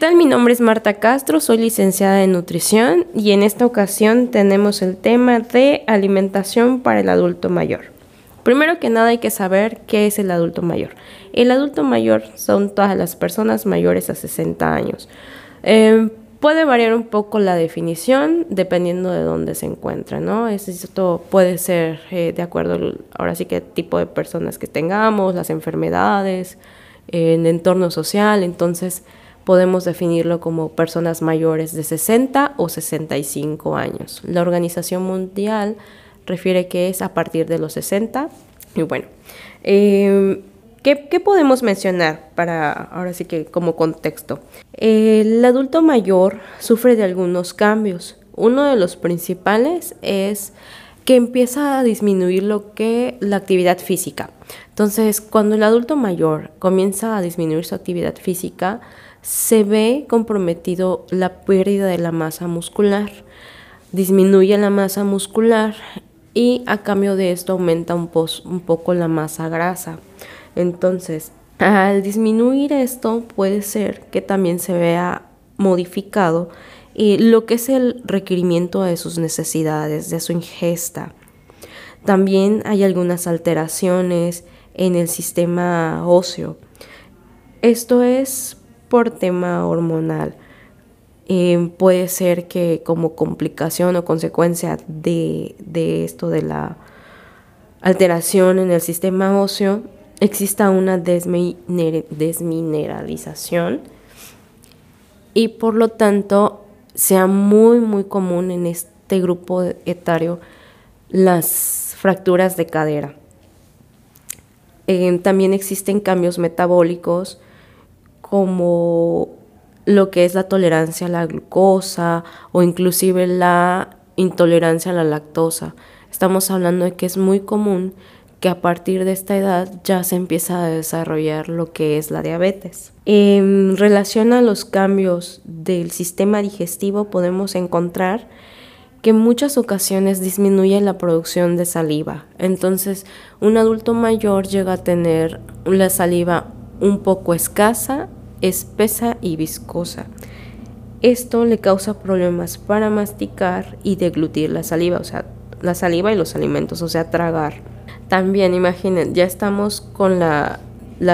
Tal? Mi nombre es Marta Castro, soy licenciada en nutrición y en esta ocasión tenemos el tema de alimentación para el adulto mayor. Primero que nada hay que saber qué es el adulto mayor. El adulto mayor son todas las personas mayores a 60 años. Em, puede variar un poco la definición dependiendo de dónde se encuentra, ¿no? Esto puede ser eh, de acuerdo ahora sí que tipo de personas que tengamos, las enfermedades, el entorno social, entonces podemos definirlo como personas mayores de 60 o 65 años. La Organización Mundial refiere que es a partir de los 60. Y bueno, em, ¿qué, podemos mencionar para ahora sí que como contexto? El adulto mayor sufre de algunos cambios. Uno de los principales es que empieza a disminuir lo que la actividad física. Entonces, cuando el adulto mayor comienza a disminuir su actividad física, se ve comprometido la pérdida de la masa muscular. Disminuye la masa muscular y a cambio de esto aumenta un, un poco la masa grasa. Entonces, al disminuir esto puede ser que también se vea modificado lo que es el requerimiento de sus necesidades, de su ingesta. También hay algunas alteraciones en el sistema óseo. Esto es por tema hormonal. Eh, puede ser que como complicación o consecuencia de, esto de la alteración en el sistema óseo exista una desmineralización y por lo tanto sea muy muy común en este grupo etario las fracturas de cadera. Eh, también existen cambios metabólicos como lo que es la tolerancia a la glucosa o inclusive la intolerancia a la lactosa. Estamos hablando de que es muy común que a partir de esta edad ya se empieza a desarrollar lo que es la diabetes. En relación a los cambios del sistema digestivo podemos encontrar que en muchas ocasiones disminuye la producción de saliva. Entonces, un adulto mayor llega a tener la saliva un poco escasa espesa y viscosa. Esto le causa problemas para masticar y deglutir la saliva, o sea, la saliva y los alimentos, o sea, tragar. También imaginen, ya estamos con la,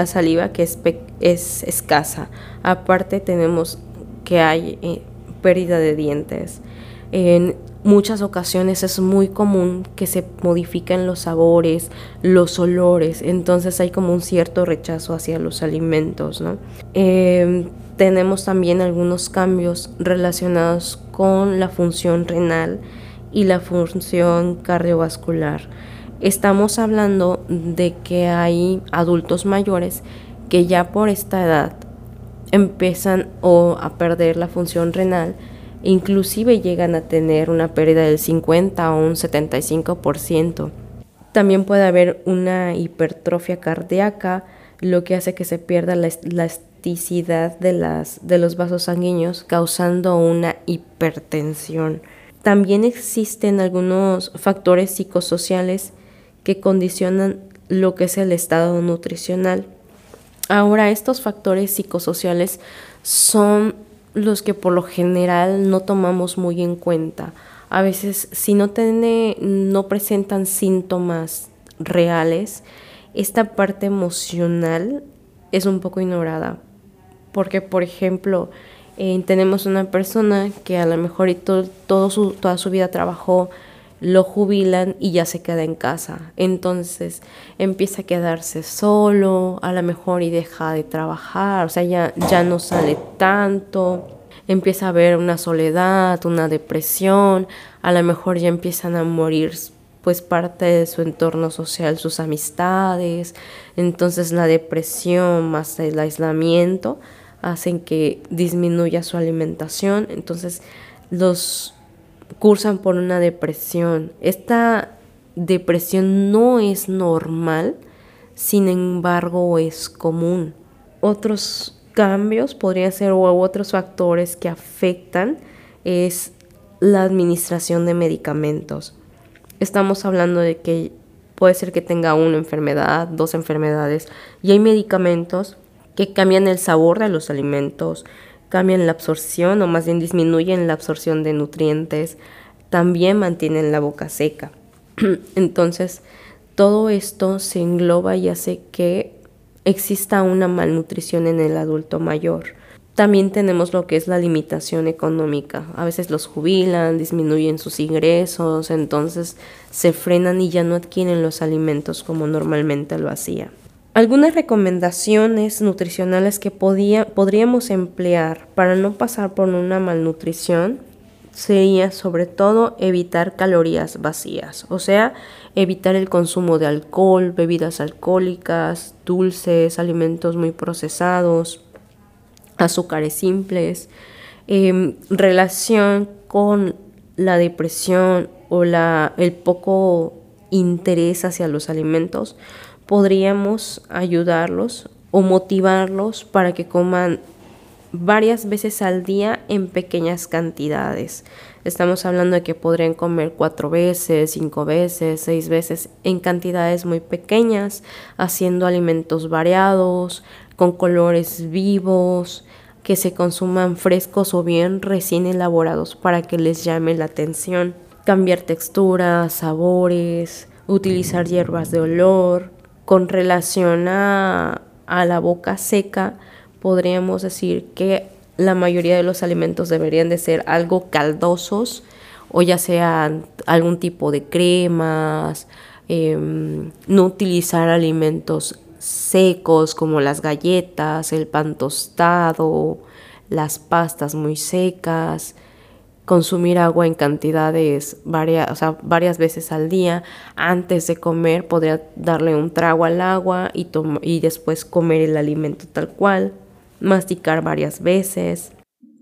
saliva que es, es, escasa. Aparte tenemos que hay eh, pérdida de dientes. En muchas ocasiones es muy común que se modifiquen los sabores, los olores, entonces hay como un cierto rechazo hacia los alimentos. ¿no? Em, tenemos también algunos cambios relacionados con la función renal y la función cardiovascular. Estamos hablando de que hay adultos mayores que ya por esta edad empiezan o a perder la función renal inclusive llegan a tener una pérdida del 50 o un 75%. También puede haber una hipertrofia cardíaca, lo que hace que se pierda la elasticidad de, las, de los vasos sanguíneos, causando una hipertensión. También existen algunos factores psicosociales que condicionan lo que es el estado nutricional. Ahora, estos factores psicosociales son los que por lo general no tomamos muy en cuenta. A veces si no, tiene, no presentan síntomas reales, esta parte emocional es un poco ignorada. Porque, por ejemplo, eh, tenemos una persona que a lo mejor y todo su, toda su vida trabajó lo jubilan y ya se queda en casa. Entonces empieza a quedarse solo, a lo mejor y deja de trabajar, o sea, ya, ya no sale tanto, empieza a haber una soledad, una depresión, a lo mejor ya empiezan a morir pues parte de su entorno social, sus amistades, entonces la depresión más el aislamiento hacen que disminuya su alimentación, entonces los cursan por una depresión. Esta depresión no es normal, sin embargo es común. Otros cambios podrían ser o otros factores que afectan es la administración de medicamentos. Estamos hablando de que puede ser que tenga una enfermedad, dos enfermedades, y hay medicamentos que cambian el sabor de los alimentos, cambian la absorción o más bien disminuyen la absorción de nutrientes, también mantienen la boca seca. Entonces, todo esto se engloba y hace que exista una malnutrición en el adulto mayor. También tenemos lo que es la limitación económica. A veces los jubilan, disminuyen sus ingresos, entonces se frenan y ya no adquieren los alimentos como normalmente lo hacía. Algunas recomendaciones nutricionales que podríamos emplear para no pasar por una malnutrición sería sobre todo evitar calorías vacías, o sea, evitar el consumo de alcohol, bebidas alcohólicas, dulces, alimentos muy procesados, azúcares simples, em, relación con la depresión o la, el poco interés hacia los alimentos, podríamos ayudarlos o motivarlos para que coman varias veces al día en pequeñas cantidades. Estamos hablando de que podrían comer cuatro veces, cinco veces, seis veces en cantidades muy pequeñas, haciendo alimentos variados, con colores vivos, que se consuman frescos o bien recién elaborados para que les llame la atención. Cambiar texturas, sabores, utilizar hierbas de olor. Con relación a, a la boca seca, podríamos decir que la mayoría de los alimentos deberían de ser algo caldosos o ya sean algún tipo de cremas, em, no utilizar alimentos secos como las galletas, el pan tostado, las pastas muy secas, consumir agua en cantidades varias, varias veces al día. Antes de comer podría darle un trago al agua y, y después comer el alimento tal cual masticar varias veces.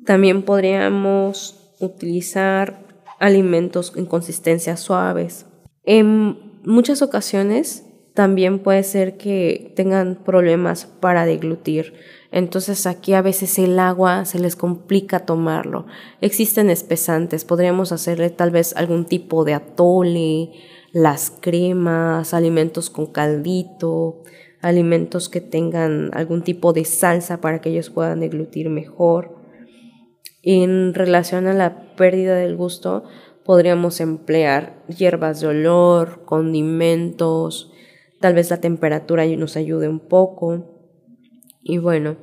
También podríamos utilizar alimentos en consistencia suaves. En muchas ocasiones también puede ser que tengan problemas para deglutir. Entonces aquí a veces el agua se les complica tomarlo. Existen espesantes, podríamos hacerle tal vez algún tipo de atole, las cremas, alimentos con caldito, alimentos que tengan algún tipo de salsa para que ellos puedan deglutir mejor. En relación a la pérdida del gusto, podríamos emplear hierbas de olor, condimentos, tal vez la temperatura nos ayude un poco. Y bueno,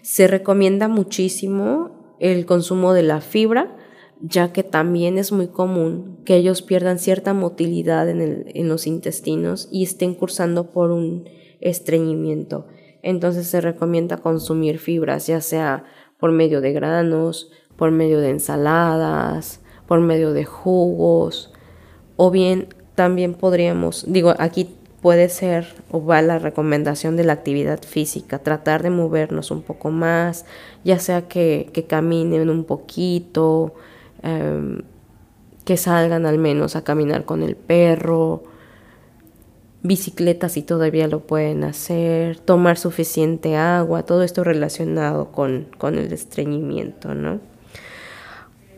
se recomienda muchísimo el consumo de la fibra, ya que también es muy común que ellos pierdan cierta motilidad en, en los intestinos y estén cursando por un estreñimiento. Entonces se recomienda consumir fibras, ya sea por medio de granos, por medio de ensaladas, por medio de jugos, o bien también podríamos, digo, aquí puede ser o va la recomendación de la actividad física, tratar de movernos un poco más, ya sea que, que caminen un poquito, em, que salgan al menos a caminar con el perro, bicicletas si todavía lo pueden hacer, tomar suficiente agua, todo esto relacionado con, con el estreñimiento, ¿no?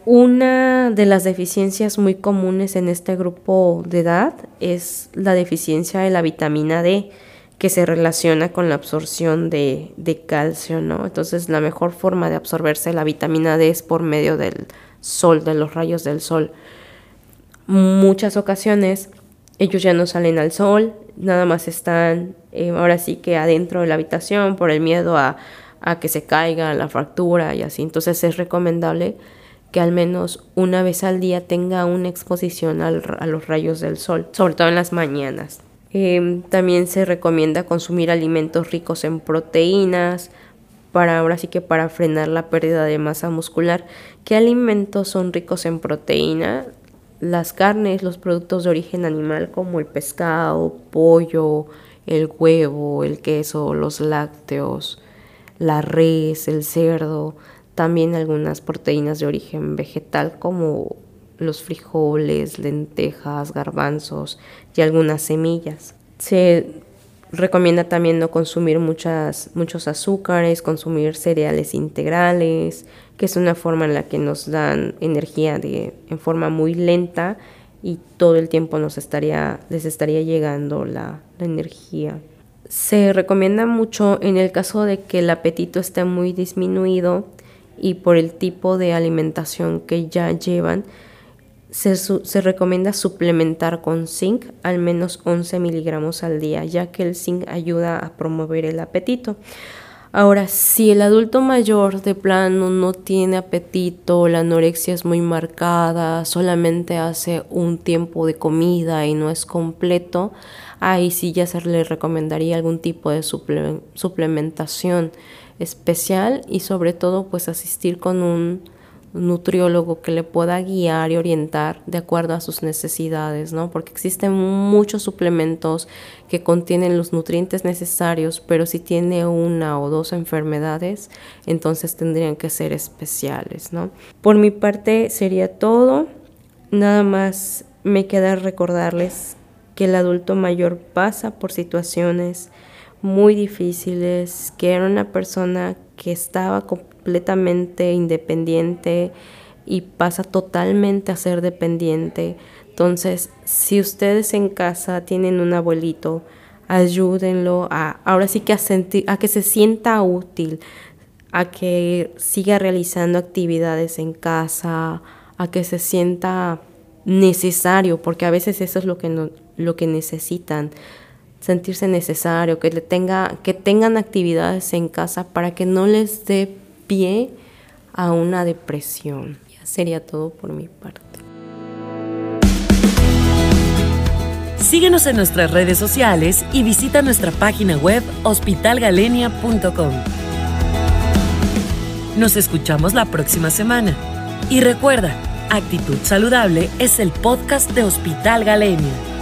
Una de las deficiencias muy comunes en este grupo de edad es la deficiencia de la vitamina D, que se relaciona con la absorción de, de, calcio, ¿no? Entonces la mejor forma de absorberse la vitamina D es por medio del sol, de los rayos del sol. Muchas ocasiones ellos ya no salen al sol, nada más están eh, ahora sí que adentro de la habitación por el miedo a, que se caiga la fractura y así. Entonces es recomendable que al menos una vez al día tenga una exposición a los rayos del sol, sobre todo en las mañanas. Em, también se recomienda consumir alimentos ricos en proteínas, para ahora sí que para frenar la pérdida de masa muscular. ¿Qué alimentos son ricos en proteína? las carnes, los productos de origen animal como el pescado, pollo, el huevo, el queso, los lácteos, la res, el cerdo, también algunas proteínas de origen vegetal como los frijoles, lentejas, garbanzos y algunas semillas. Se recomienda también no consumir muchas, muchos azúcares, consumir cereales integrales, que es una forma en la que nos dan energía de, en forma muy lenta y todo el tiempo nos estaría, les estaría llegando la, la energía. Se recomienda mucho en el caso de que el apetito esté muy disminuido y por el tipo de alimentación que ya llevan, se, recomienda suplementar con zinc al menos 11 miligramos al día, ya que el zinc ayuda a promover el apetito. Ahora, si el adulto mayor de plano no tiene apetito, la anorexia es muy marcada, solamente hace un tiempo de comida y no es completo, ahí sí ya se le recomendaría algún tipo de suplementación especial y sobre todo pues asistir con un nutriólogo que le pueda guiar y orientar de acuerdo a sus necesidades, ¿no? Porque existen muchos suplementos que contienen los nutrientes necesarios, pero si tiene una o dos enfermedades, entonces tendrían que ser especiales, ¿no? Por mi parte sería todo. Nada más me queda recordarles que el adulto mayor pasa por situaciones muy difíciles, que era una persona que estaba completamente independiente y pasa totalmente a ser dependiente. Entonces, si ustedes en casa tienen un abuelito, ayúdenlo a ahora sí que a, sentir, a que se sienta útil, a que siga realizando actividades en casa, a que se sienta necesario, porque a veces eso es lo que, lo que necesitan sentirse necesario, que, le tenga, que tengan actividades en casa para que no les dé pie a una depresión. Ya sería todo por mi parte. Síguenos en nuestras redes sociales y visita nuestra página web hospitalgalenia.com. Nos escuchamos la próxima semana. Y recuerda, Actitud Saludable es el podcast de Hospital Galenia.